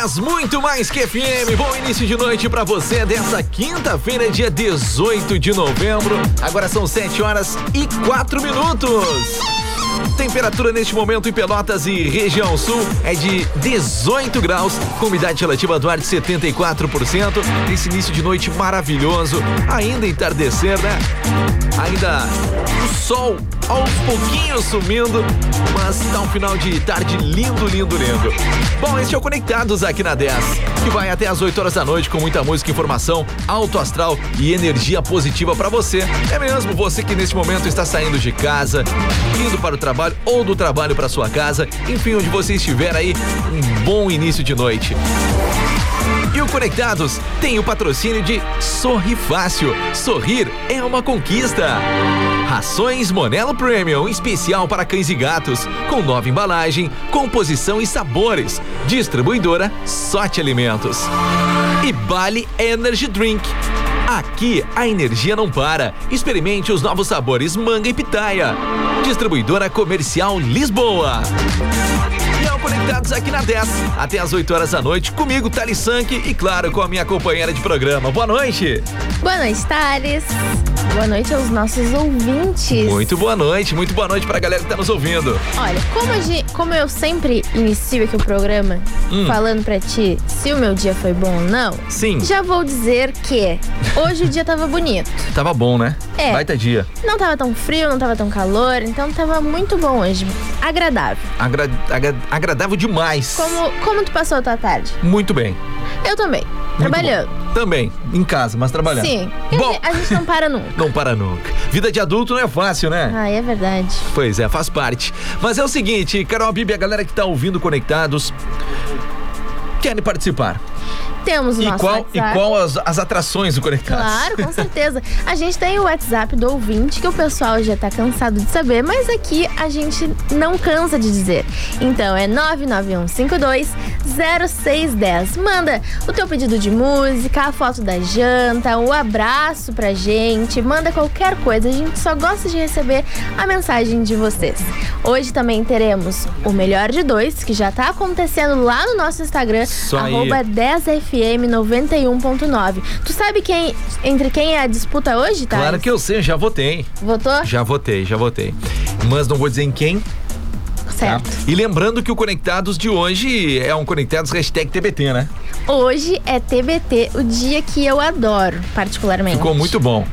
10, muito mais que FM. Bom início de noite para você dessa quinta-feira, dia 18 de novembro. Agora são 7 horas e 4 minutos. Temperatura neste momento em Pelotas e região sul é de 18 graus, com umidade relativa do ar de 74%. Esse início de noite maravilhoso, ainda entardecer, né? Ainda o sol aos pouquinhos sumindo, mas tá um final de tarde lindo, lindo, lindo. Bom, este é o Conectados aqui na 10, que vai até as 8 horas da noite com muita música, informação, alto astral e energia positiva para você. É mesmo você que neste momento está saindo de casa, indo para o trabalho ou do trabalho para sua casa, enfim, onde você estiver aí, um bom início de noite. E o Conectados tem o patrocínio de Sorri Fácil. Sorrir é uma conquista. Rações Monelo Premium, especial para cães e gatos, com nova embalagem, composição e sabores. Distribuidora Sorte Alimentos. E Bali Energy Drink. Aqui a energia não para. Experimente os novos sabores manga e pitaia. Distribuidora Comercial Lisboa. Conectados aqui na 10, até as 8 horas da noite, comigo, Thales Sank e, claro, com a minha companheira de programa. Boa noite! Boa noite, Thales. Boa noite aos nossos ouvintes. Muito boa noite, muito boa noite pra galera que tá nos ouvindo. Olha, como, gente, como eu sempre inicio aqui o programa hum. falando pra ti se o meu dia foi bom ou não, Sim. já vou dizer que hoje o dia tava bonito. Tava bom, né? É. Baita dia. Não tava tão frio, não tava tão calor, então tava muito bom hoje. Agradável. Agra agra agradável demais. Como, como tu passou a tua tarde? Muito bem. Eu também. Trabalhando. Também, em casa, mas trabalhando. Sim. Bom, a gente não para nunca. não para nunca. Vida de adulto não é fácil, né? Ah, é verdade. Pois é, faz parte. Mas é o seguinte, Carol Bibi, a galera que tá ouvindo Conectados, querem participar. Temos o e nosso qual, WhatsApp. E qual as, as atrações do Conectados? Claro, com certeza. A gente tem o WhatsApp do ouvinte, que o pessoal já tá cansado de saber, mas aqui a gente não cansa de dizer. Então é 991520610. Manda o teu pedido de música, a foto da janta, o um abraço pra gente, manda qualquer coisa. A gente só gosta de receber a mensagem de vocês. Hoje também teremos o melhor de dois, que já tá acontecendo lá no nosso Instagram, arroba 10fm 91.9. Tu sabe quem entre quem é a disputa hoje, tá? Claro que eu sei, já votei. Votou? Já votei, já votei. Mas não vou dizer em quem. Certo. Tá? E lembrando que o Conectados de hoje é um Conectados hashtag TBT, né? Hoje é TBT, o dia que eu adoro, particularmente. Ficou muito bom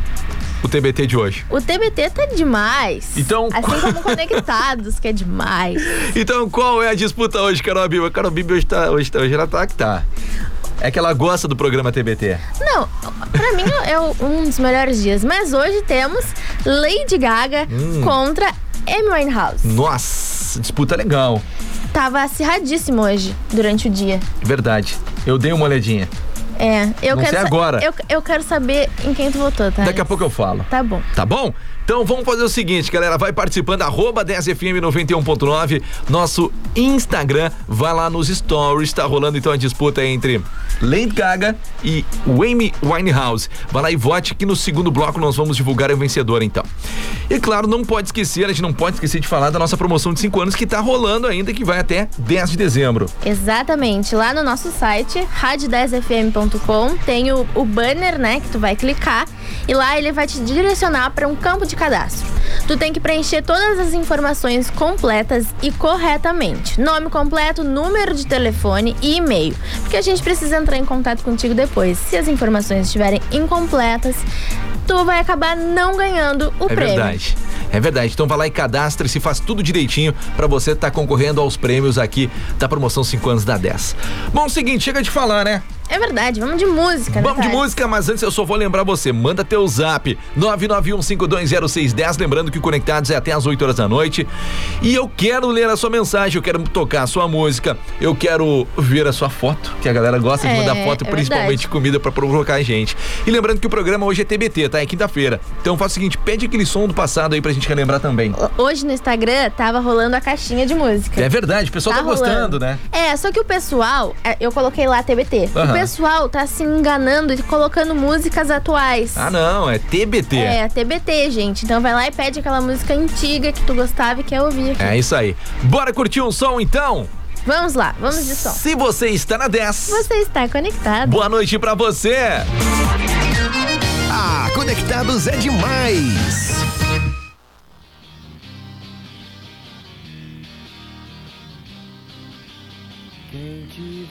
o TBT de hoje? O TBT tá demais. Então, assim como conectados, que é demais. Então, qual é a disputa hoje, Carol Biba? Carol Biba hoje, tá, hoje, tá, hoje ela tá que tá. É que ela gosta do programa TBT. Não, pra mim é um dos melhores dias. Mas hoje temos Lady Gaga hum. contra Amy Winehouse. Nossa, disputa legal. Tava acirradíssimo hoje, durante o dia. Verdade. Eu dei uma olhadinha. É, eu Não quero sei agora. Eu, eu quero saber em quem tu votou, tá? Daqui a pouco eu falo. Tá bom. Tá bom? Então vamos fazer o seguinte, galera, vai participando, arroba 10fm 91.9, nosso Instagram, vai lá nos stories, tá rolando então a disputa entre Lady Gaga e Amy Winehouse. Vai lá e vote que no segundo bloco nós vamos divulgar o vencedor então. E claro, não pode esquecer, a gente não pode esquecer de falar da nossa promoção de 5 anos que tá rolando ainda, que vai até 10 de dezembro. Exatamente, lá no nosso site, rádio10fm.com, tem o, o banner, né, que tu vai clicar e lá ele vai te direcionar para um campo de cadastro. Tu tem que preencher todas as informações completas e corretamente. Nome completo, número de telefone e e-mail. Porque a gente precisa entrar em contato contigo depois. Se as informações estiverem incompletas, tu vai acabar não ganhando o é prêmio. É verdade. É verdade. Então vai lá e cadastre-se, faz tudo direitinho para você estar tá concorrendo aos prêmios aqui da promoção 5 anos da 10. Bom, seguinte, chega de falar, né? É verdade, vamos de música, né? Vamos de música, mas antes eu só vou lembrar você, manda teu zap 991520610, lembrando que o Conectados é até às 8 horas da noite. E eu quero ler a sua mensagem, eu quero tocar a sua música, eu quero ver a sua foto, que a galera gosta de mandar é, foto, é principalmente verdade. comida para provocar a gente. E lembrando que o programa hoje é TBT, tá? É quinta-feira. Então faz o seguinte, pede aquele som do passado aí pra gente relembrar também. Hoje no Instagram tava rolando a caixinha de música. É verdade, o pessoal tá, tá gostando, né? É, só que o pessoal, é, eu coloquei lá TBT. Uhum. O pessoal tá se enganando e colocando músicas atuais. Ah, não, é TBT. É, TBT, gente. Então vai lá e pede aquela música antiga que tu gostava e quer ouvir. Aqui. É isso aí. Bora curtir um som então? Vamos lá, vamos de som. Se você está na 10, você está conectado. Boa noite para você. Ah, conectados é demais.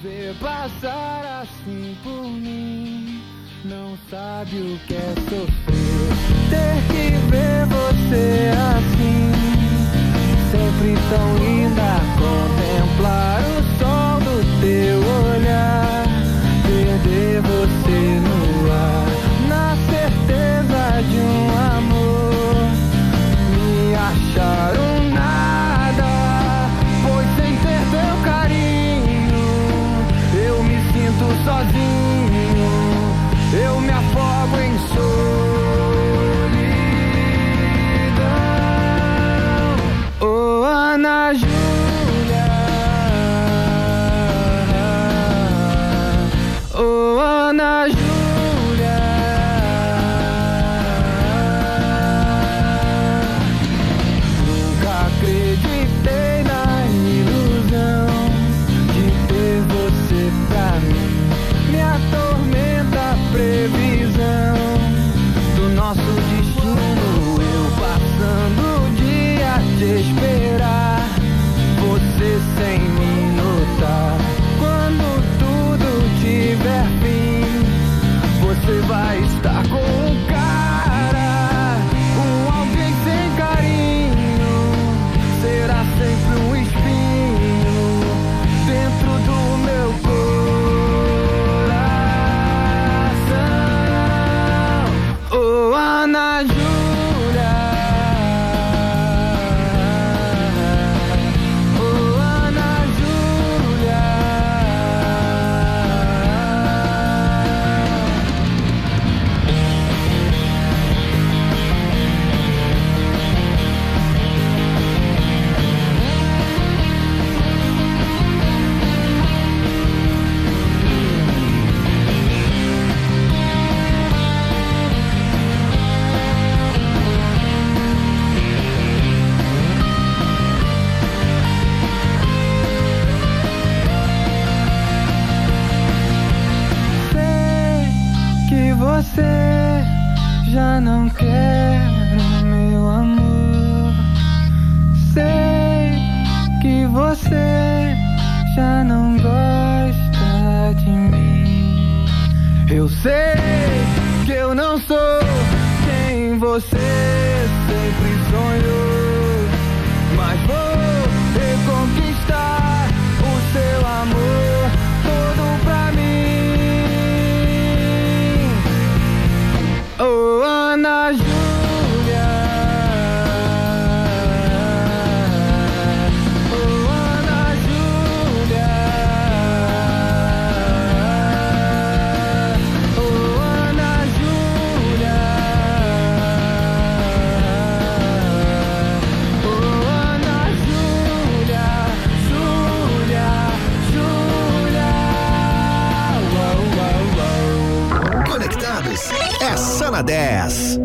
Vê passar assim por mim não sabe o que é sofrer. Ter que ver você assim, sempre tão linda, contemplar o Conectados é só na 10.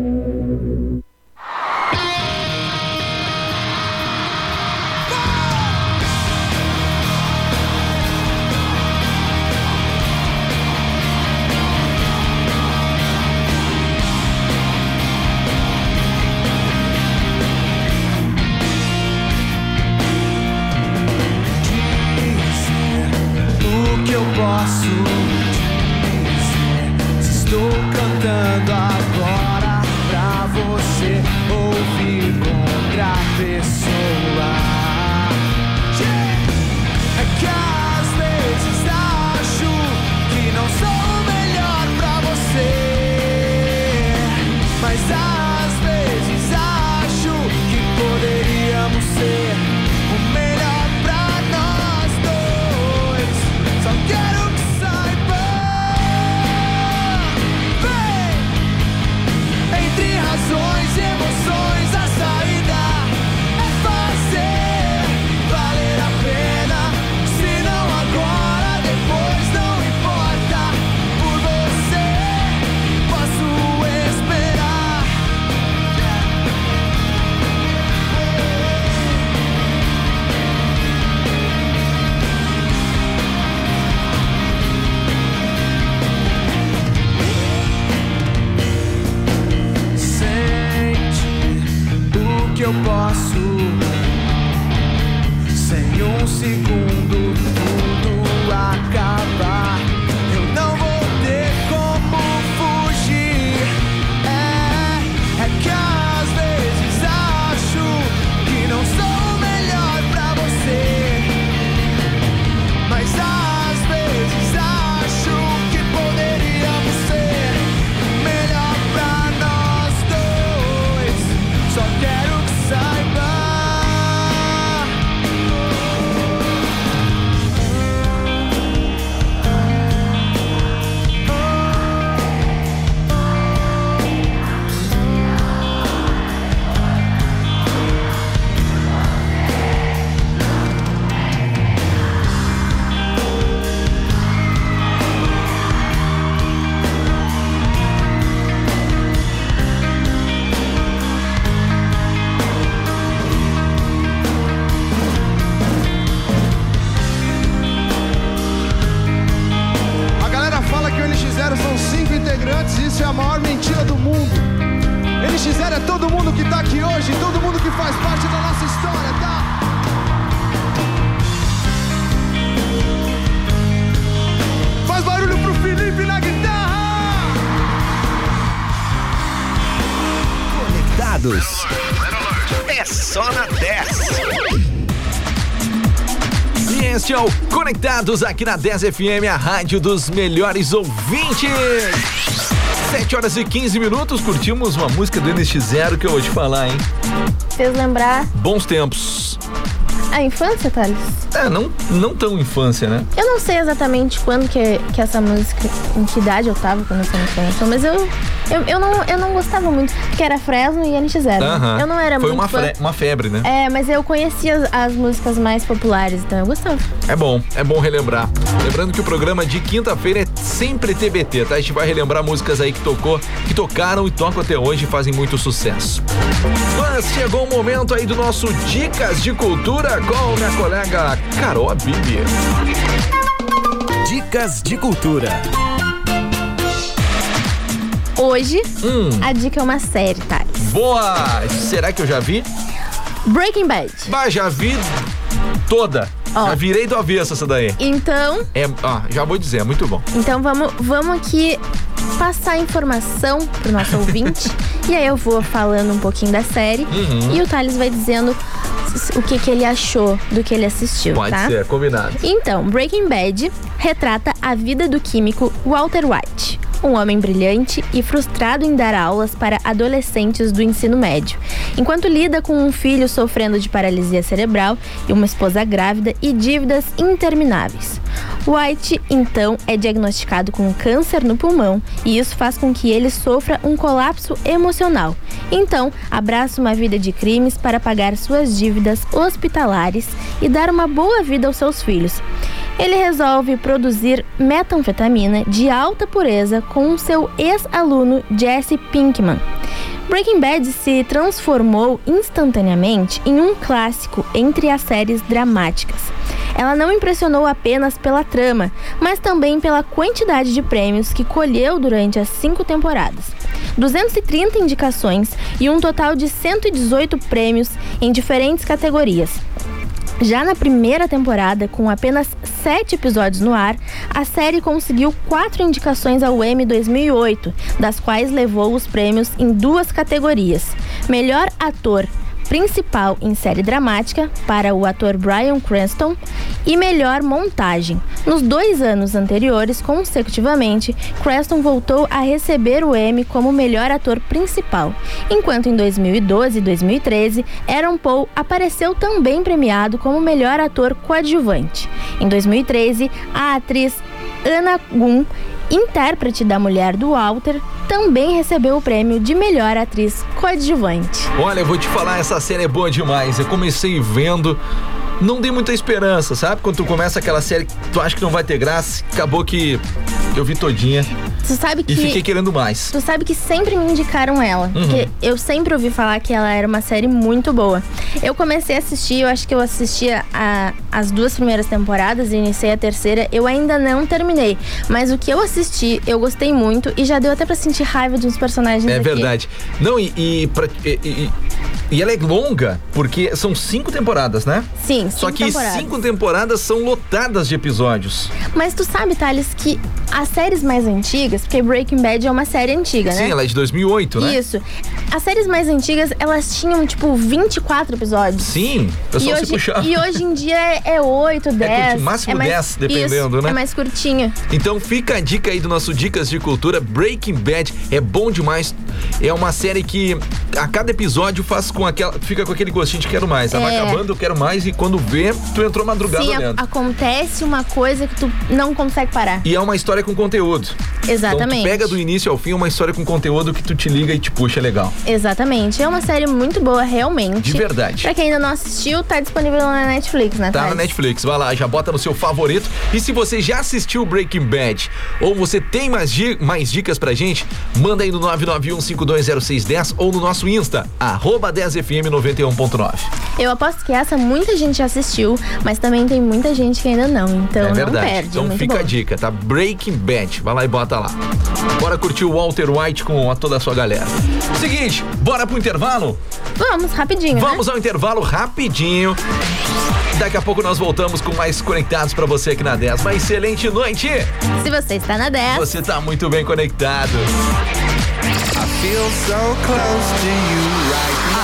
Conectados aqui na 10 FM, a rádio dos melhores ouvintes. 7 horas e 15 minutos, curtimos uma música do NX0 que eu vou te falar, hein? Fez lembrar Bons tempos. a infância, Thales? É, não, não tão infância, né? Eu não sei exatamente quando que, que essa música, em que idade eu tava quando essa música lançou, mas eu, eu, eu, não, eu não gostava muito, porque era Fresno e NX0. Aham. Eu não era Foi muito uma, fã. fre- uma febre, né? É, mas eu conhecia as, as músicas mais populares, então eu gostava. É bom, é bom relembrar. Lembrando que o programa de quinta-feira é sempre TBT, tá? A gente vai relembrar músicas aí que tocou, que tocaram e tocam até hoje e fazem muito sucesso. Mas chegou o momento aí do nosso Dicas de Cultura com minha colega Carol Bibi. Dicas de cultura. Hoje, Hum, a dica é uma série, Thales. boa! Será que eu já vi? Breaking Bad. Bah, já vi toda. Ó. Já virei do avesso essa daí. Então, É, ó, já vou dizer, é muito bom. então vamos, vamos aqui passar informação pro nosso ouvinte. e aí eu vou falando um pouquinho da série. Uhum. E o Thales vai dizendo o que, que ele achou do que ele assistiu, Pode tá? ser, combinado. Então, Breaking Bad retrata a vida do químico Walter White, um homem brilhante e frustrado em dar aulas para adolescentes do ensino médio, enquanto lida com um filho sofrendo de paralisia cerebral e uma esposa grávida e dívidas intermináveis. White, então, é diagnosticado com câncer no pulmão e isso faz com que ele sofra um colapso emocional. Então, abraça uma vida de crimes para pagar suas dívidas hospitalares e dar uma boa vida aos seus filhos. Ele resolve produzir metanfetamina de alta pureza com seu ex-aluno Jesse Pinkman. Breaking Bad se transformou instantaneamente em um clássico entre as séries dramáticas. Ela não impressionou apenas pela trama, mas também pela quantidade de prêmios que colheu durante as cinco temporadas. 230 indicações e um total de 118 prêmios em diferentes categorias. Já na primeira temporada, com apenas sete episódios no ar, a série conseguiu quatro indicações ao Emmy 2008, das quais levou os prêmios em duas categorias: Melhor Ator principal em série dramática para o ator Bryan Cranston e melhor montagem. Nos dois anos anteriores, consecutivamente, Cranston voltou a receber o Emmy como melhor ator principal, enquanto em 2012 e 2013, Aaron Paul apareceu também premiado como melhor ator coadjuvante. Em 2013, a atriz Anna Gunn intérprete da mulher do Walter, também recebeu o prêmio de melhor atriz coadjuvante. Olha, eu vou te falar, essa série é boa demais. Eu comecei vendo, não dei muita esperança, sabe? Quando tu começa aquela série, tu acha que não vai ter graça, acabou que eu vi todinha. Tu sabe que. E fiquei querendo mais. Tu sabe que sempre me indicaram ela. Uhum. Porque eu sempre ouvi falar que ela era uma série muito boa. Eu comecei a assistir, eu acho que eu assistia a, as duas primeiras temporadas e iniciei a terceira. Eu ainda não terminei. Mas o que eu assisti, eu gostei muito e já deu até pra sentir raiva de uns personagens É aqui. verdade. Não, e, e, pra- e- e- e ela é longa, porque são cinco temporadas, né? Sim, Só que temporadas. cinco temporadas são lotadas de episódios. Mas tu sabe, Thales, que as séries mais antigas, porque Breaking Bad é uma série antiga, né? Sim, ela é de 2008, né? Isso. As séries mais antigas, elas tinham, tipo, 24 episódios. Sim, o E pessoal se hoje, puxava. e hoje em dia é, é 8, 10. curti- máximo é mais, 10, dependendo, isso, né? É mais curtinho. Então fica a dica aí do nosso Dicas de Cultura. Breaking Bad é bom demais. É uma série que a cada episódio faz com aquela. Fica com aquele gostinho de quero mais. Ela vai É. acabando, eu quero mais. E quando vê, tu entrou madrugada Sim, olhando. acontece uma coisa que tu não consegue parar. E é uma história com conteúdo. Então Exatamente. tu pega do início ao fim uma história com conteúdo que tu te liga e te puxa legal. Exatamente. É uma série muito boa, realmente. De verdade. Pra quem ainda não assistiu, tá disponível na Netflix, né, Tá na? Netflix, vai lá, já bota no seu favorito. E se você já assistiu Breaking Bad ou você tem mais, di- mais dicas pra gente, manda aí no 991520610 ou no nosso Insta, arroba 10fm91.9. Eu aposto que essa muita gente já assistiu, mas também tem muita gente que ainda não. Então é não verdade. perde. então muito fica bom. a dica, tá? Breaking Bad, vai lá e bota lá. Bora curtir o Walter White com a toda a sua galera. Seguinte, bora pro intervalo? Vamos, rapidinho, né? Vamos ao intervalo rapidinho. Daqui a pouco nós voltamos com mais conectados pra você aqui na 10. Uma excelente noite. Se você está na 10, Você tá muito bem conectado. Feel so close to you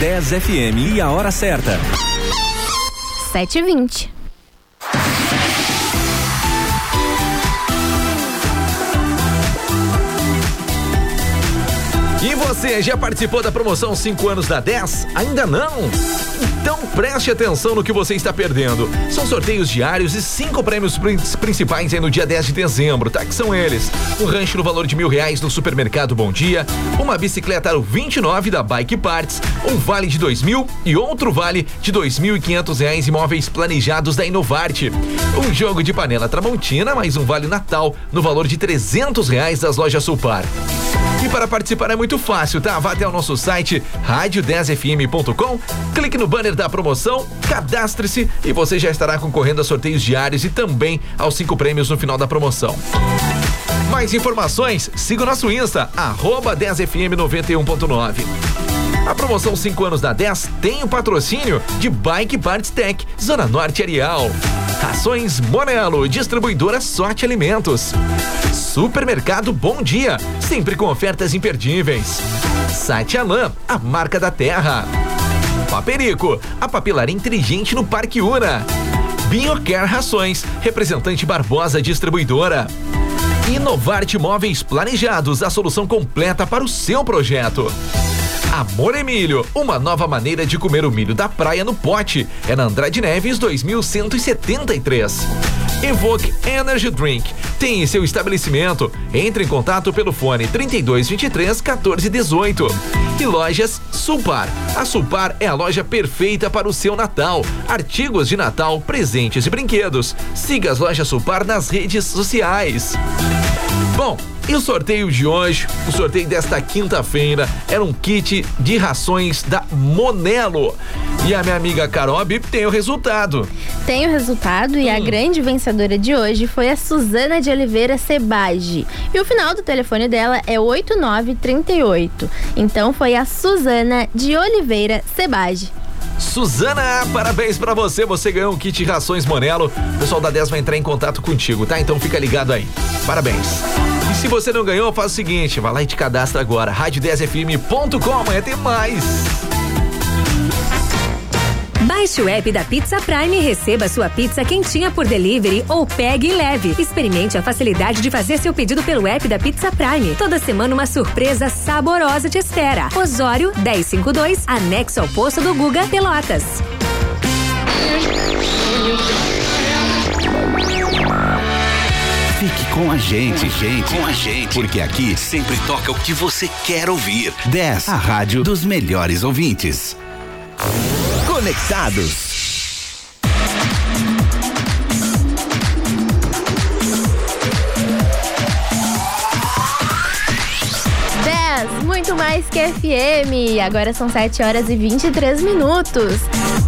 10 FM e a hora certa. 7h20. E você já participou da promoção 5 anos da 10? Ainda não? Então preste atenção no que você está perdendo. São sorteios diários e cinco prêmios prin- principais aí no dia 10 de dezembro, tá? Que são eles: um rancho no valor de mil reais no supermercado Bom Dia, uma bicicleta Aro 29 da Bike Parts, um vale de dois mil e outro vale de dois mil e quinhentos reais imóveis planejados da Inovarte. Um jogo de panela Tramontina, mais um vale Natal no valor de trezentos reais das lojas Sulpar. Para participar é muito fácil, tá? Vá até o nosso site rádio10fm.com, clique no banner da promoção, cadastre-se e você já estará concorrendo a sorteios diários e também aos cinco prêmios no final da promoção. Mais informações, siga o nosso Insta, arroba 10fm91.9. A promoção 5 anos da 10 tem o patrocínio de Bike Parts Tech, Zona Norte Areal. Rações Monelo, distribuidora Sorte Alimentos. Supermercado Bom Dia, sempre com ofertas imperdíveis. Site Alan, a marca da terra. Paperico, a papelaria inteligente no Parque Una. Biocare Rações, representante Barbosa Distribuidora. Inovarte Móveis Planejados, a solução completa para o seu projeto. Amor Emílio, uma nova maneira de comer o milho da praia no pote. É na Andrade Neves 2173. Evoque Energy Drink. Tem em seu estabelecimento. Entre em contato pelo fone 3223 1418. E lojas Sulpar. A Sulpar é a loja perfeita para o seu Natal. Artigos de Natal, presentes e brinquedos. Siga as lojas Sulpar nas redes sociais. Bom, E o sorteio de hoje, o sorteio desta quinta-feira, era um kit de rações da Monelo. E a minha amiga Carol Bip tem o resultado. Tem o resultado e a grande vencedora de hoje foi a Suzana de Oliveira Sebage. E o final do telefone dela é 8938. Então foi a Suzana de Oliveira Sebage. Suzana, parabéns pra você. Você ganhou um kit rações Monelo. O pessoal da 10 vai entrar em contato contigo, tá? Então fica ligado aí. Parabéns. E se você não ganhou, faz o seguinte: vai lá e te cadastra agora. rádio10fm.com. Amanhã tem mais. Baixe o app da Pizza Prime e receba sua pizza quentinha por delivery ou pegue e leve. Experimente a facilidade de fazer seu pedido pelo app da Pizza Prime. Toda semana uma surpresa saborosa te espera. Osório 1052, anexo ao posto do Guga Pelotas. Fique com a gente, gente, com a gente, porque aqui sempre toca o que você quer ouvir. 10, a rádio dos melhores ouvintes. Conectados. muito mais que FM. Agora são 7 horas e 23 minutos.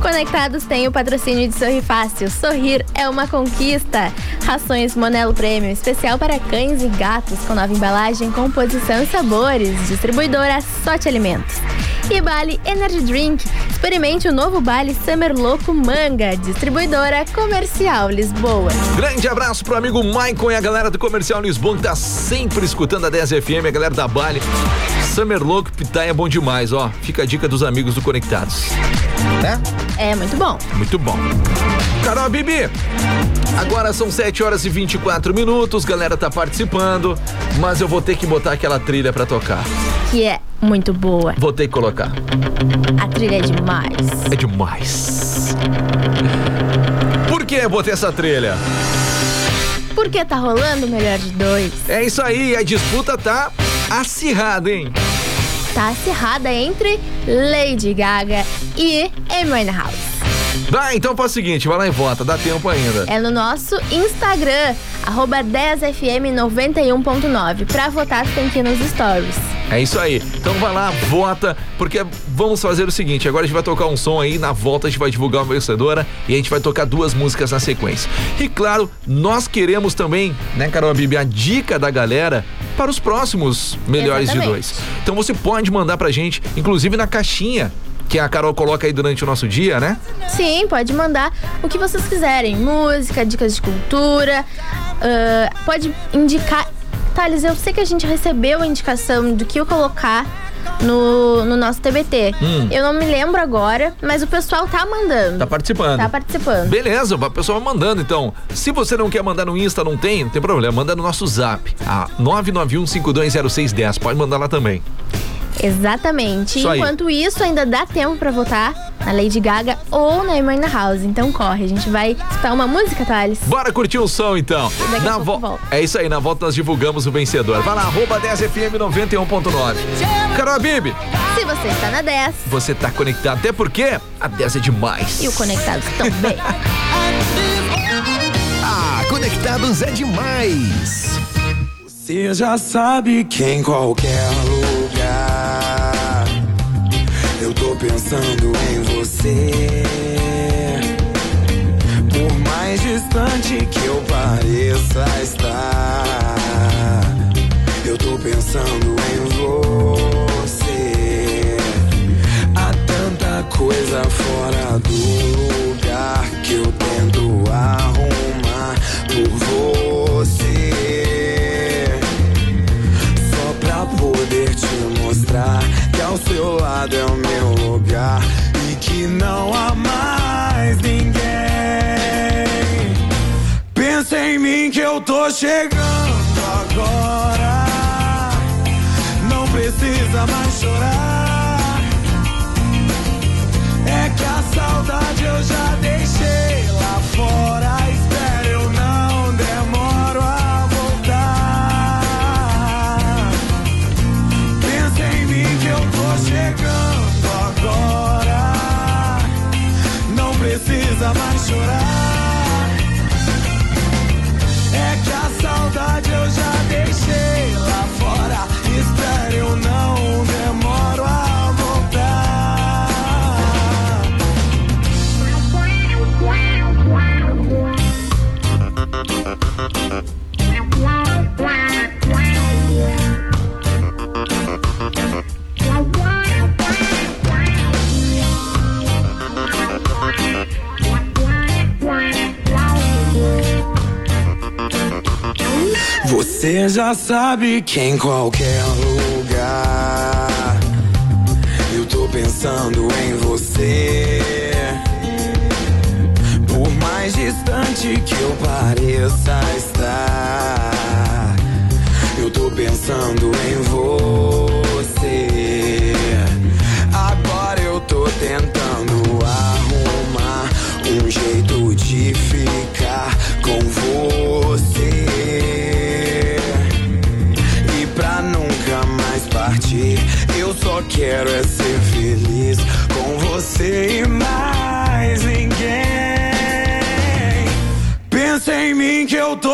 Conectados tem o patrocínio de Sorri Fácil. Sorrir é uma conquista. Rações Monelo Prêmio, especial para cães e gatos, com nova embalagem, composição e sabores. Distribuidora Sorte Alimentos. E Bali Energy Drink. Experimente o novo Bali Summer Louco Manga. Distribuidora Comercial Lisboa. Grande abraço pro amigo Maicon e a galera do Comercial Lisboa que tá sempre escutando a 10 FM, a galera da Bali. Summer Louco Pitaia é bom demais, ó. Fica a dica dos amigos do Conectados. Né? É muito bom. Muito bom. Carol Bibi, agora são 7 horas e 24 minutos, galera tá participando, mas eu vou ter que botar aquela trilha pra tocar. Que é muito boa. Vou ter que colocar. A trilha é demais. É demais. Por que eu botei essa trilha? Porque tá rolando o melhor de dois. É isso aí, a disputa tá acirrada, hein? Tá acirrada entre Lady Gaga e Amy Winehouse. Vai, então faz o seguinte, vai lá e vota, dá tempo ainda. É no nosso Instagram, arroba 10fm91.9. Pra votar, tem que ir nos stories. É isso aí. Então vai lá, vota, porque vamos fazer o seguinte: agora a gente vai tocar um som aí, na volta a gente vai divulgar uma vencedora e a gente vai tocar duas músicas na sequência. E claro, nós queremos também, né, Carol Bibi, a dica da galera para os próximos melhores Exatamente. de dois. Então você pode mandar pra gente, inclusive na caixinha que a Carol coloca aí durante o nosso dia, né? Sim, pode mandar o que vocês quiserem. Música, dicas de cultura. ah, pode indicar. Thales, eu sei que a gente recebeu a indicação do que eu colocar no, no nosso TBT. Hum. Eu não me lembro agora, mas o pessoal tá mandando. Tá participando. Tá participando. Beleza, o pessoal mandando então. Se você não quer mandar no Insta, não tem, não tem problema, manda no nosso zap, a 991520610. Pode mandar lá também. Exatamente. Isso aí. Enquanto isso, ainda dá tempo pra votar na Lady Gaga ou na Amy House. Então corre, a gente vai escutar uma música, Thales. Bora curtir o som então. Na volta. É isso aí, na volta nós divulgamos o vencedor. Vai lá, arroba 10FM 91.9. Carol Bibi, Se você está na 10 você tá conectado, até porque a 10 é demais. e o Conectados também. Ah, Conectados é demais. Você já sabe que em qualquer lugar pensando em você. Por mais distante que eu pareça estar, eu tô pensando em você. Há tanta coisa fora do lugar que eu tento arrumar por você. Mostrar que ao seu lado é o meu lugar e que não há mais ninguém. Pensa em mim que eu tô chegando agora. Não precisa mais chorar. Você já sabe que em qualquer lugar eu tô pensando em você. Por mais distante que eu pareça estar, eu tô pensando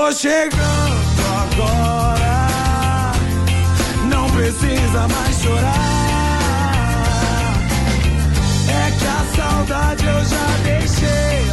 tô chegando agora. Não precisa mais chorar. É que a saudade eu já deixei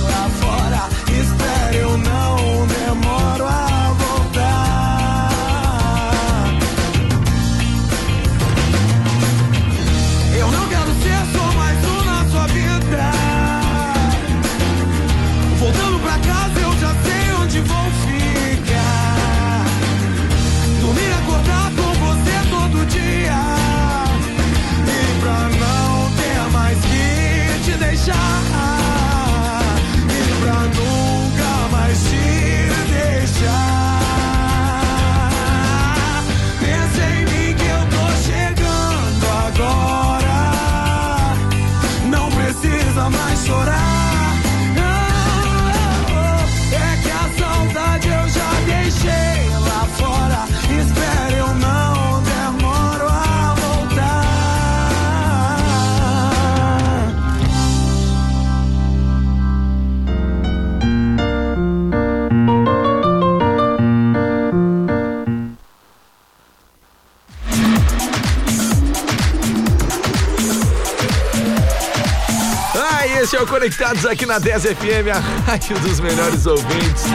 Conectados aqui na 10 FM, a rádio dos melhores ouvintes.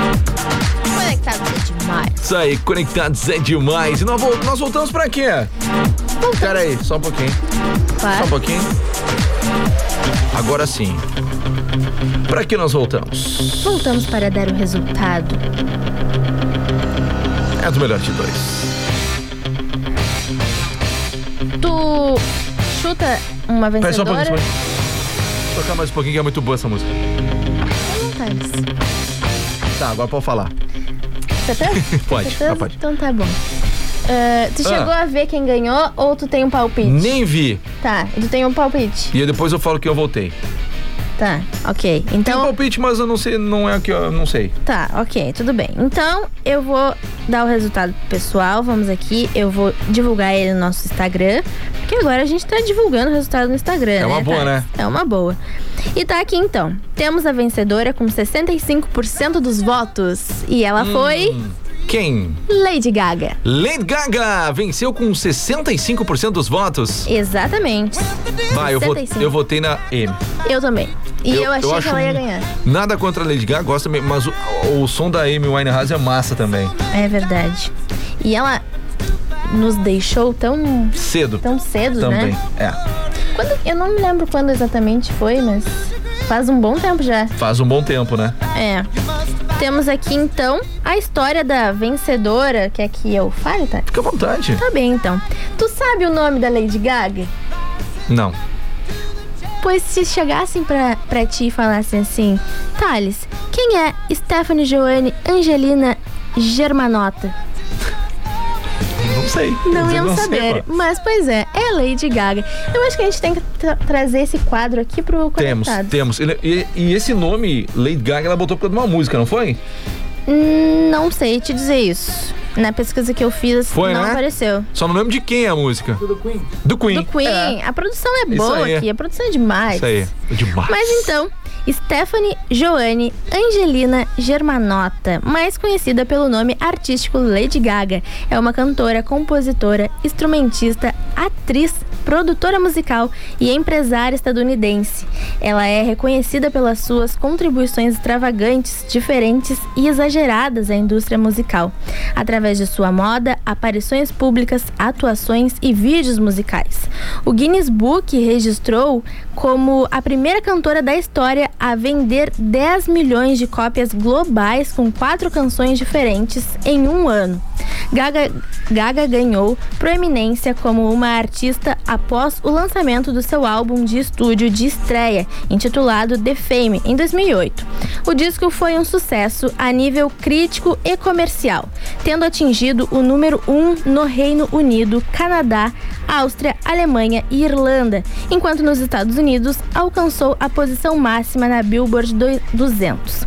Conectado é demais. Isso aí, Conectados é demais. E nós, nós voltamos pra quê? Pera aí, só um pouquinho. Só um Claro. pouquinho. Agora sim. Pra que nós voltamos? Voltamos para dar o resultado. É do melhor de dois. Tu chuta uma Pera só um pouquinho, vencedora? só um pouquinho. Vou tocar mais um pouquinho que é muito boa essa música. Tá, agora pode falar. Certeza? Pode, Certeza? já pode. Então tá bom. Ah, tu Ah. chegou a ver quem ganhou ou tu tem um palpite? Nem vi. Tá, tu tem um palpite. E depois eu falo que eu voltei. Tá, ok. Tem um Então, palpite, mas eu não sei, não é que eu não sei. tá, ok, tudo bem. Então, eu vou dar o resultado pro pessoal. Vamos aqui, eu vou divulgar ele no nosso Instagram. Agora a gente tá divulgando o resultado no Instagram, É né? uma boa, Thales? né? É uma boa. E tá aqui então. Temos a vencedora com 65% dos votos. E ela Hum. foi Quem? Lady Gaga. Lady Gaga venceu com 65% dos votos. Exatamente. Vai, eu, vou, 65. eu votei na M. Eu também. E eu, achei que acho ela ia ganhar. Nada contra a Lady Gaga, gosto mesmo, mas o, o som da Amy Winehouse é massa também. É verdade. E ela nos deixou tão, Cedo. tão cedo, também. né? É. Quando, eu não me lembro quando exatamente foi, mas faz um bom tempo já. Faz um bom tempo, né? É. Temos aqui então a história da vencedora, que aqui eu falo, tá? Fica à vontade. Tá bem então. Tu sabe o nome da Lady Gaga? Não. Pois se chegassem pra, pra ti e falassem assim, Thales, quem é Stephanie Joanne Angelina Germanotta? Não sei. Não iam sei, saber. pô. Mas, pois é, é Lady Gaga. Eu acho que a gente tem que tra- trazer esse quadro aqui pro Temos, Conectado. temos. Ele- E, e esse nome, Lady Gaga, ela botou por causa de uma música, não foi? Hum, não sei te dizer isso. Na pesquisa que eu fiz, Foi, não né? apareceu. Só não lembro de quem é a música. Do Queen. Do Queen. Do Queen. A produção é Isso boa aí. aqui. A produção é demais. Isso aí. É demais. Mas então, Stephanie Joanne Angelina Germanotta, mais conhecida pelo nome artístico Lady Gaga, é uma cantora, compositora, instrumentista, atriz, produtora musical e empresária estadunidense. Ela é reconhecida pelas suas contribuições extravagantes, diferentes e exageradas à indústria musical, através de sua moda, aparições públicas, atuações e vídeos musicais. O Guinness Book registrou como a primeira cantora da história a vender 10 milhões de cópias globais com quatro canções diferentes em um ano. Gaga, Gaga ganhou proeminência como uma artista após o lançamento do seu álbum de estúdio de estreia, intitulado The Fame, em 2008. O disco foi um sucesso a nível crítico e comercial, tendo atingido o número 1 um no Reino Unido, Canadá, Áustria, Alemanha e Irlanda, enquanto nos Estados Unidos alcançou a posição máxima na Billboard 200.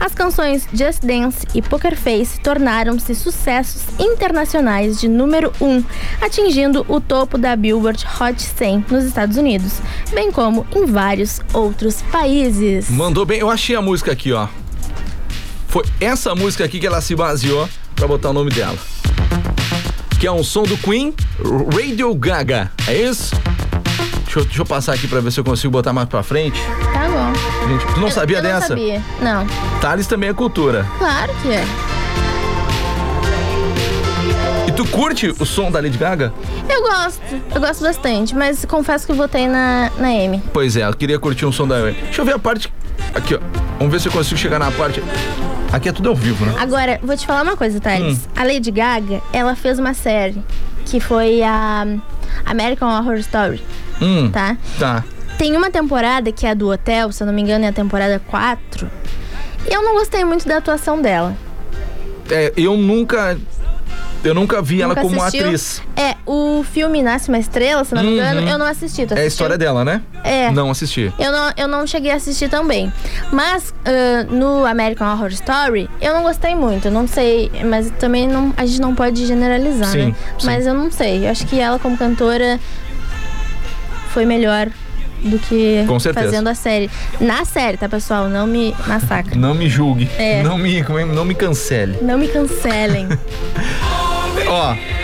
As canções Just Dance e Poker Face tornaram-se sucessos internacionais de número 1, um, atingindo o topo da Billboard Hot 100 nos Estados Unidos, bem como em vários outros países. Mandou bem, eu achei a música aqui, ó. Foi essa música aqui que ela se baseou para botar o nome dela. Que é um som do Queen, Radio Gaga. É isso? Deixa eu, deixa eu passar aqui para ver se eu consigo botar mais pra frente. Tá bom. Gente, tu não sabia eu dessa? Não sabia. Não. Thales também é cultura. Claro que é. E tu curte o som da Lady Gaga? Eu gosto, eu gosto bastante, mas confesso que votei na, na M. Pois é, eu queria curtir um som da M. Deixa eu ver a parte. Aqui, ó. Vamos ver se eu consigo chegar na parte. Aqui é tudo ao vivo, né? Agora, vou te falar uma coisa, Thales. Hum. A Lady Gaga, ela fez uma série que foi a American Horror Story, Hum. tá? Tá. Tem uma temporada que é a do hotel, se eu não me engano, é a temporada 4. E eu não gostei muito da atuação dela. É, eu nunca. Eu nunca vi ela Nunca como assistiu? atriz. É, o filme Nasce uma Estrela, se eu não me engano, Uhum. eu não assisti. É a história dela, né? É. Não assisti. Eu não, eu não cheguei a assistir também. Mas ah, no American Horror Story, eu não gostei muito. Eu não sei, mas também não, a gente não pode generalizar, Sim, né? sim. Mas eu não sei. Eu acho que ela, como cantora, foi melhor do que fazendo a série. Na série, tá, pessoal? Não me massacre. Não me julgue. É. Não me, é- não me cancele. Não me cancelem. Ó.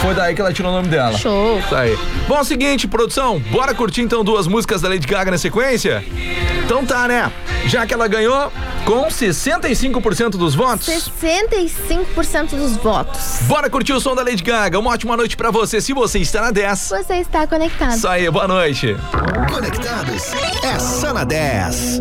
Foi daí que ela tirou o nome dela. Show. Isso aí. Bom, é o seguinte, produção, bora curtir então duas músicas da Lady Gaga na sequência? Então tá, né? Já que ela ganhou com 65% dos votos. 65% dos votos. Bora curtir o som da Lady Gaga. Uma ótima noite pra você. Se você está na 10. Você está conectado. Isso aí, boa noite. Conectados é só na 10.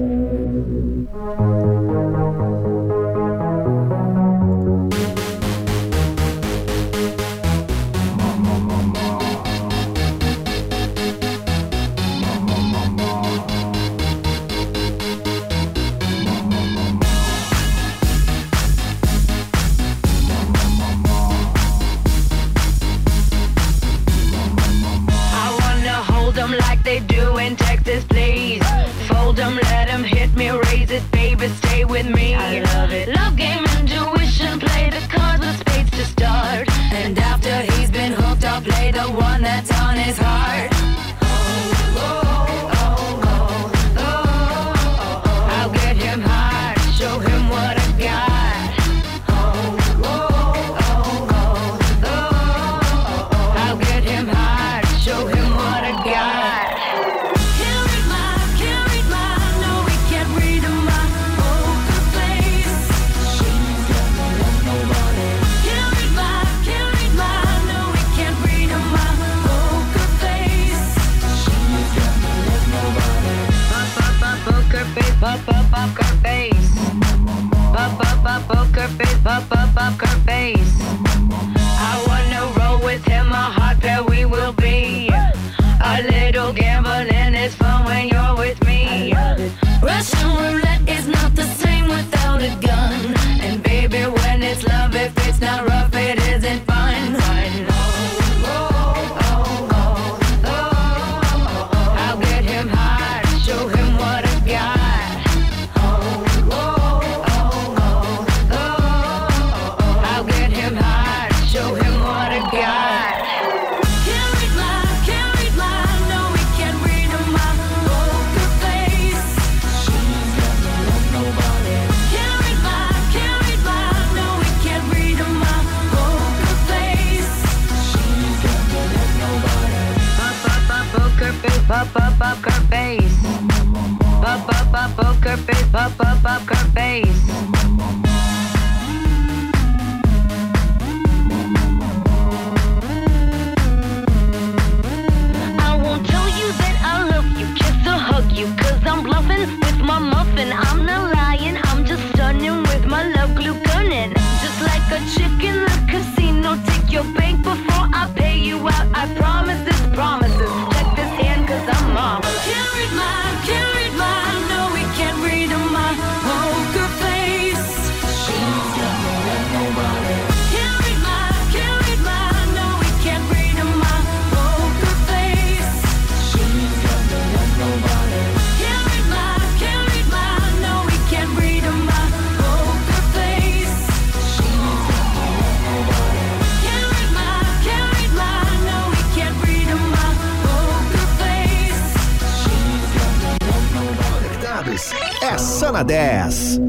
up, up, up. 10.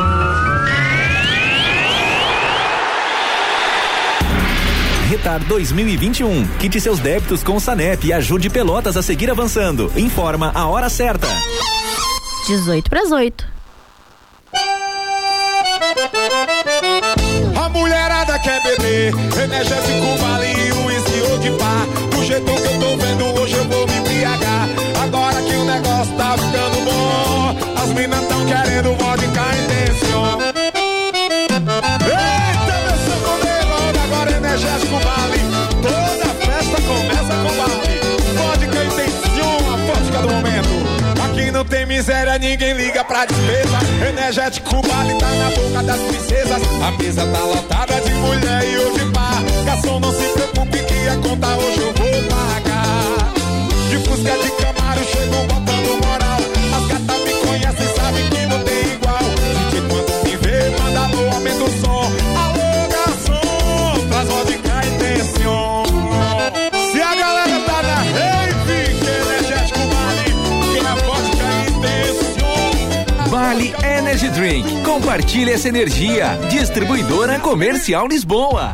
Retar 2021. Quite seus débitos com o Sanep e ajude Pelotas a seguir avançando. Informa a hora certa. 18 para as 8. A mulherada quer beber energético, vale e uísque ou de pá. Do jeito que eu tô vendo hoje eu vou me embriagar. Agora que o negócio tá ficando bom, as minas tão querendo vodka intenção. Miséria, ninguém liga pra despesa. Energético vale tá na boca das princesas. A mesa tá lotada de mulher e de par. Garçom, não se preocupe que a conta hoje eu vou pagar. De Fusca de Camaro chego botando moral. As gatas me conhecem, sabem que não Drink. Compartilhe essa energia. Distribuidora Comercial Lisboa.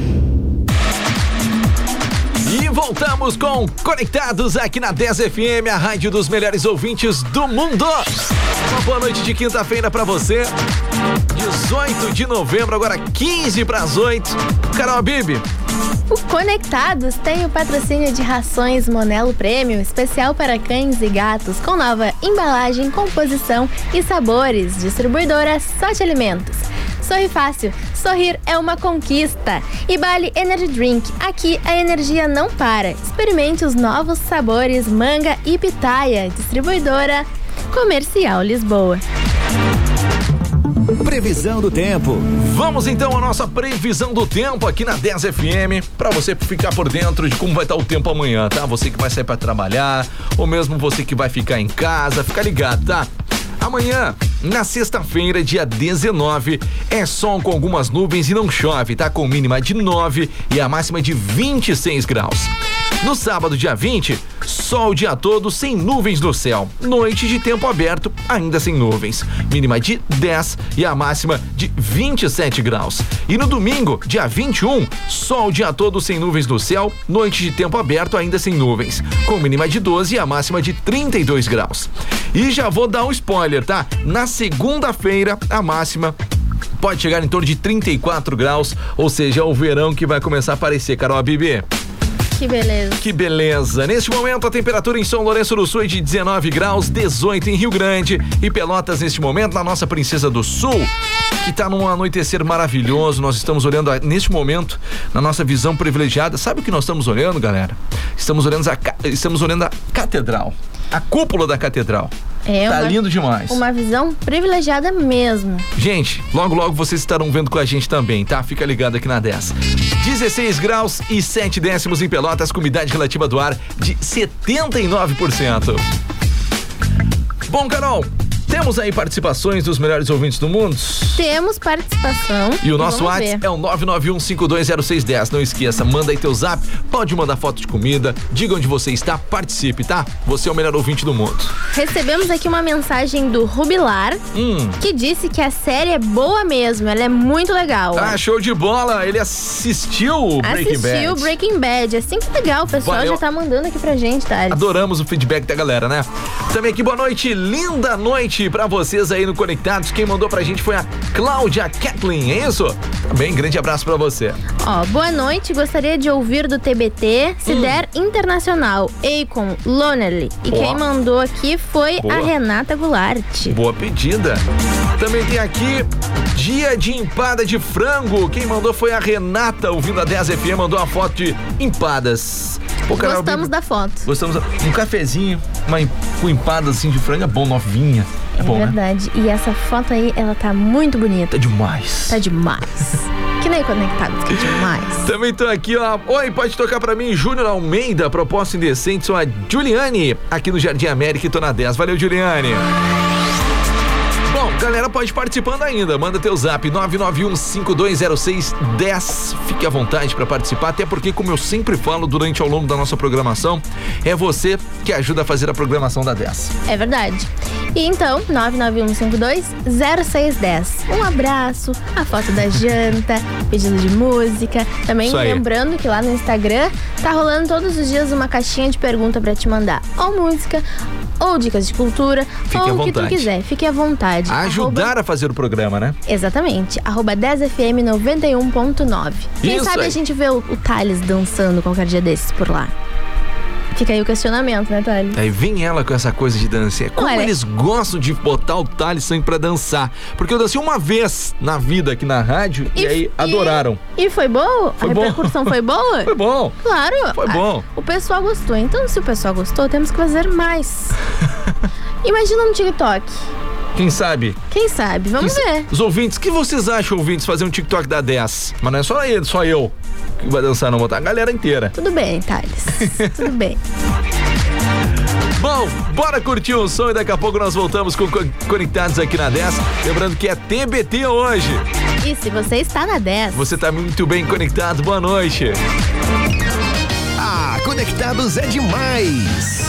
Voltamos com Conectados aqui na 10 FM, a rádio dos melhores ouvintes do mundo. Uma boa noite de quinta-feira pra você. 18 de novembro, agora 15 para as 8. Carol Bibi, O Conectados tem o patrocínio de rações Monelo Premium, especial para cães e gatos, com nova embalagem, composição e sabores. Distribuidora Sorte Alimentos. Sorri fácil, sorrir é uma conquista. E Bali Energy Drink, aqui a energia não para. Experimente os novos sabores manga e pitaia. Distribuidora Comercial Lisboa. Previsão do tempo. vamos então à nossa previsão do tempo aqui na 10 FM, pra você ficar por dentro de como vai estar o tempo amanhã, tá? Você que vai sair pra trabalhar, ou mesmo você que vai ficar em casa, fica ligado, tá? Amanhã, na sexta-feira, dia 19, é sol com algumas nuvens e não chove, tá? Com mínima de 9 e a máxima de 26 graus. No sábado, dia 20, sol o dia todo sem nuvens no céu. Noite de tempo aberto, ainda sem nuvens. Mínima de 10 e a máxima de 27 graus. E no domingo, dia 21, sol o dia todo sem nuvens no céu. Noite de tempo aberto, ainda sem nuvens. Com mínima de 12 e a máxima de 32 graus. E já vou dar um spoiler, tá? Na segunda-feira, a máxima pode chegar em torno de 34 graus, ou seja, é o verão que vai começar a aparecer, Carol Bibi. Que beleza. Que beleza! Neste momento, a temperatura em São Lourenço do Sul é de 19 graus, 18 em Rio Grande e Pelotas, neste momento, na nossa Princesa do Sul, que está num anoitecer maravilhoso. Nós estamos olhando, a- neste momento, na nossa visão privilegiada. Sabe o que nós estamos olhando, galera? Estamos olhando a, estamos olhando a catedral, a cúpula da catedral. É tá uma- lindo demais. Uma visão privilegiada mesmo. Gente, logo logo vocês estarão vendo com a gente também, tá? Fica ligado aqui na 10. 16 graus e 7 décimos em Pelotas, com umidade relativa do ar de 79%. Bom, Carol, temos aí participações dos melhores ouvintes do mundo? Temos participação. E o nosso WhatsApp é o 991520610. Não esqueça, manda aí teu zap, pode mandar foto de comida, diga onde você está, participe, tá? Você é o melhor ouvinte do mundo. Recebemos aqui uma mensagem do Rubilar, Hum. que disse que a série é boa mesmo, ela é muito legal. Ah, show de bola! Ele assistiu o Breaking Assistiu Bad. Breaking Bad, assim que legal, o pessoal Valeu. já tá mandando aqui pra gente, tá? Adoramos o feedback da galera, né? Também aqui, boa noite, linda noite pra vocês aí no Conectados. Quem mandou pra gente foi a Cláudia Kathleen, é isso? Bem, grande abraço pra você. Ó, boa noite, gostaria de ouvir do TBT, se Hum. der internacional, Akon, Lonely. E Boa. quem mandou aqui foi Boa. a Renata Goulart. Boa pedida. Também tem aqui dia de empada de frango. Quem mandou foi a Renata, ouvindo a 10 FM, mandou uma foto de empadas. Pô, Carol, Gostamos bem- da foto. Gostamos. Um cafezinho, uma empada assim de frango é bom, novinha. É, É bom, né? verdade. E essa foto aí, ela tá muito bonita. Tá demais. Tá demais. que nem conectados, que demais. Também tô aqui, ó. Oi, pode tocar pra mim, Júnior Almeida, proposta indecente, sou a Juliane, aqui no Jardim América e tô na 10. Valeu, Juliane. Galera, pode participando ainda. Manda teu zap 991-5206-10. Fique à vontade para participar, até porque, como eu sempre falo durante ao longo da nossa programação, é você que ajuda a fazer a programação da 10. É verdade. E então, 991520610. Um abraço, a foto da janta, pedido de música. Também lembrando que lá no Instagram tá rolando todos os dias uma caixinha de pergunta pra te mandar ou música ou dicas de cultura, Fique ou o que tu quiser. Fique à vontade. Ajudar Arroba- a fazer o programa, né? Exatamente. Arroba 10fm 91.9. Quem Isso sabe aí. a gente vê o, o Thales dançando qualquer dia desses por lá. Fica aí o questionamento, né, Thales? Aí vem ela com essa coisa de dança. Como Olha. eles gostam de botar o Thales sempre pra dançar. Porque eu dancei uma vez na vida aqui na rádio e, aí adoraram. E foi boa? Foi a bom. repercussão foi boa? Foi bom. Claro. Foi Ah, bom. O pessoal gostou. Então, se o pessoal gostou, temos que fazer mais. Imagina no TikTok. Quem sabe? Quem sabe? Vamos Quem ver. Os ouvintes, o que vocês acham, ouvintes, fazer um TikTok da 10? Mas não é só ele, só eu que vai dançar, não, botar a galera inteira. Tudo bem, Thales. Tudo bem. Bom, bora curtir o som e daqui a pouco nós voltamos com Co- Conectados aqui na 10. Lembrando que é TBT hoje. E se você está na 10, Você tá muito bem conectado, boa noite. Ah, conectados é demais.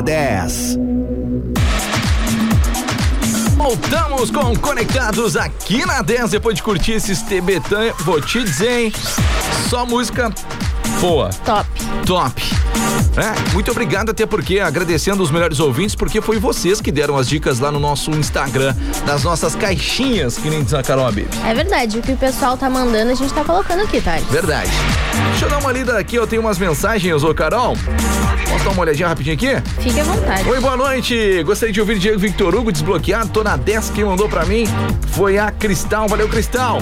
É Sana 10. Voltamos com Conectados aqui na 10. Depois de curtir esses TBT, vou te dizer, hein? Só música boa. Top. Top. É, muito obrigado, até porque agradecendo os melhores ouvintes, porque foi vocês que deram as dicas lá no nosso Instagram, nas nossas caixinhas, que nem diz a Carol. É verdade, o que o pessoal tá mandando a gente tá colocando aqui, tá? Verdade. Deixa eu dar uma lida aqui, eu tenho umas mensagens, ô Carol. Posso dar uma olhadinha rapidinho aqui? Fique à vontade. Oi, boa noite. Gostaria de ouvir Diego Victor Hugo desbloqueado. Tô na 10. Quem mandou pra mim foi a Cristal. Valeu, Cristal.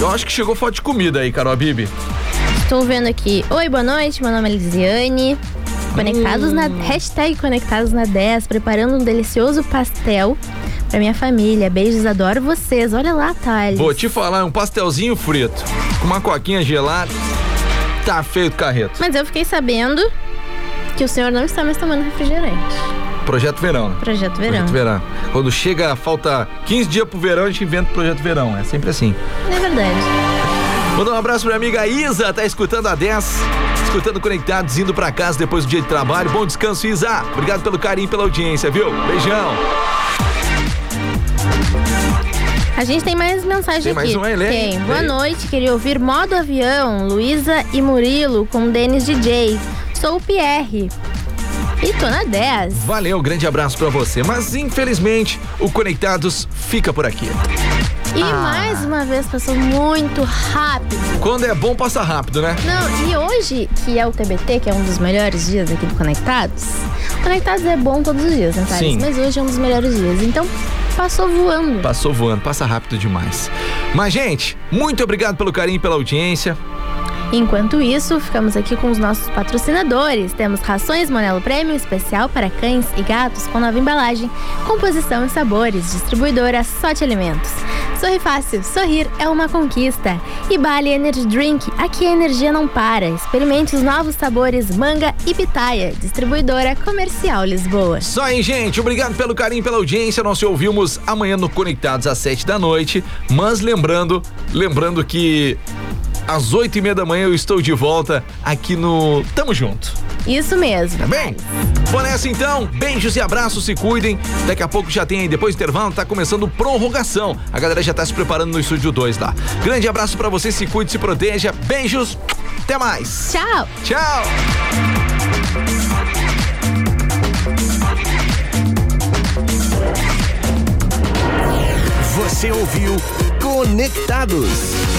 Eu acho que chegou foto de comida aí, Carol Bibi. Estou vendo aqui. Oi, boa noite. Meu nome é Lisiane. Conectados na. Hashtag Conectados na 10, preparando um delicioso pastel pra minha família. Beijos, adoro vocês. Olha lá, Thales. Vou te falar, um pastelzinho frito com uma coquinha gelada. Tá feito carreto. Mas eu fiquei sabendo que o senhor não está mais tomando refrigerante. Projeto Verão. né? Projeto Verão. Projeto Verão. Quando chega, falta 15 dias pro verão, a gente inventa o Projeto Verão. É sempre assim. É verdade. Mandar um abraço pra minha amiga Isa, tá escutando a 10, escutando Conectados, indo pra casa depois do dia de trabalho. Bom descanso, Isa. Obrigado pelo carinho, pela audiência, viu? Beijão. A gente tem mais mensagem Tem aqui. mais uma, Helene? Tem. Boa noite, queria ouvir Modo Avião, Luísa e Murilo com Denis DJ. Sou o Pierre. E tô na 10. Valeu, grande abraço pra você. Mas infelizmente, o Conectados fica por aqui. E Ah. mais uma vez passou muito rápido. Quando é bom, passa rápido, né? Não, e hoje, que é o TBT, que é um dos melhores dias aqui do Conectados, Conectados é bom todos os dias, né, Thales? Sim. Mas hoje é um dos melhores dias. Então, passou voando. Passou voando, passa rápido demais. Mas, gente, muito obrigado pelo carinho e pela audiência. Enquanto isso, ficamos aqui com os nossos patrocinadores. Temos rações Monelo Prêmio especial para cães e gatos com nova embalagem, composição e sabores, distribuidora Sorte Alimentos. Sorri fácil, sorrir é uma conquista. E Bali Energy Drink, aqui a energia não para. Experimente os novos sabores manga e pitaia. Distribuidora Comercial Lisboa. Só aí, gente. Obrigado pelo carinho, pela audiência. Nós se ouvimos amanhã no Conectados às sete da noite. Mas lembrando, lembrando que às oito e meia da manhã eu estou de volta aqui no Tamo Junto. Isso mesmo. Tá bem? Vou nessa então. Beijos e abraços, se cuidem. Daqui a pouco já tem aí, depois do intervalo, tá começando prorrogação. A galera já tá se preparando no estúdio 2 lá. Grande abraço pra você, se cuide, se proteja. Beijos. Até mais. Tchau. Tchau. Você ouviu Conectados.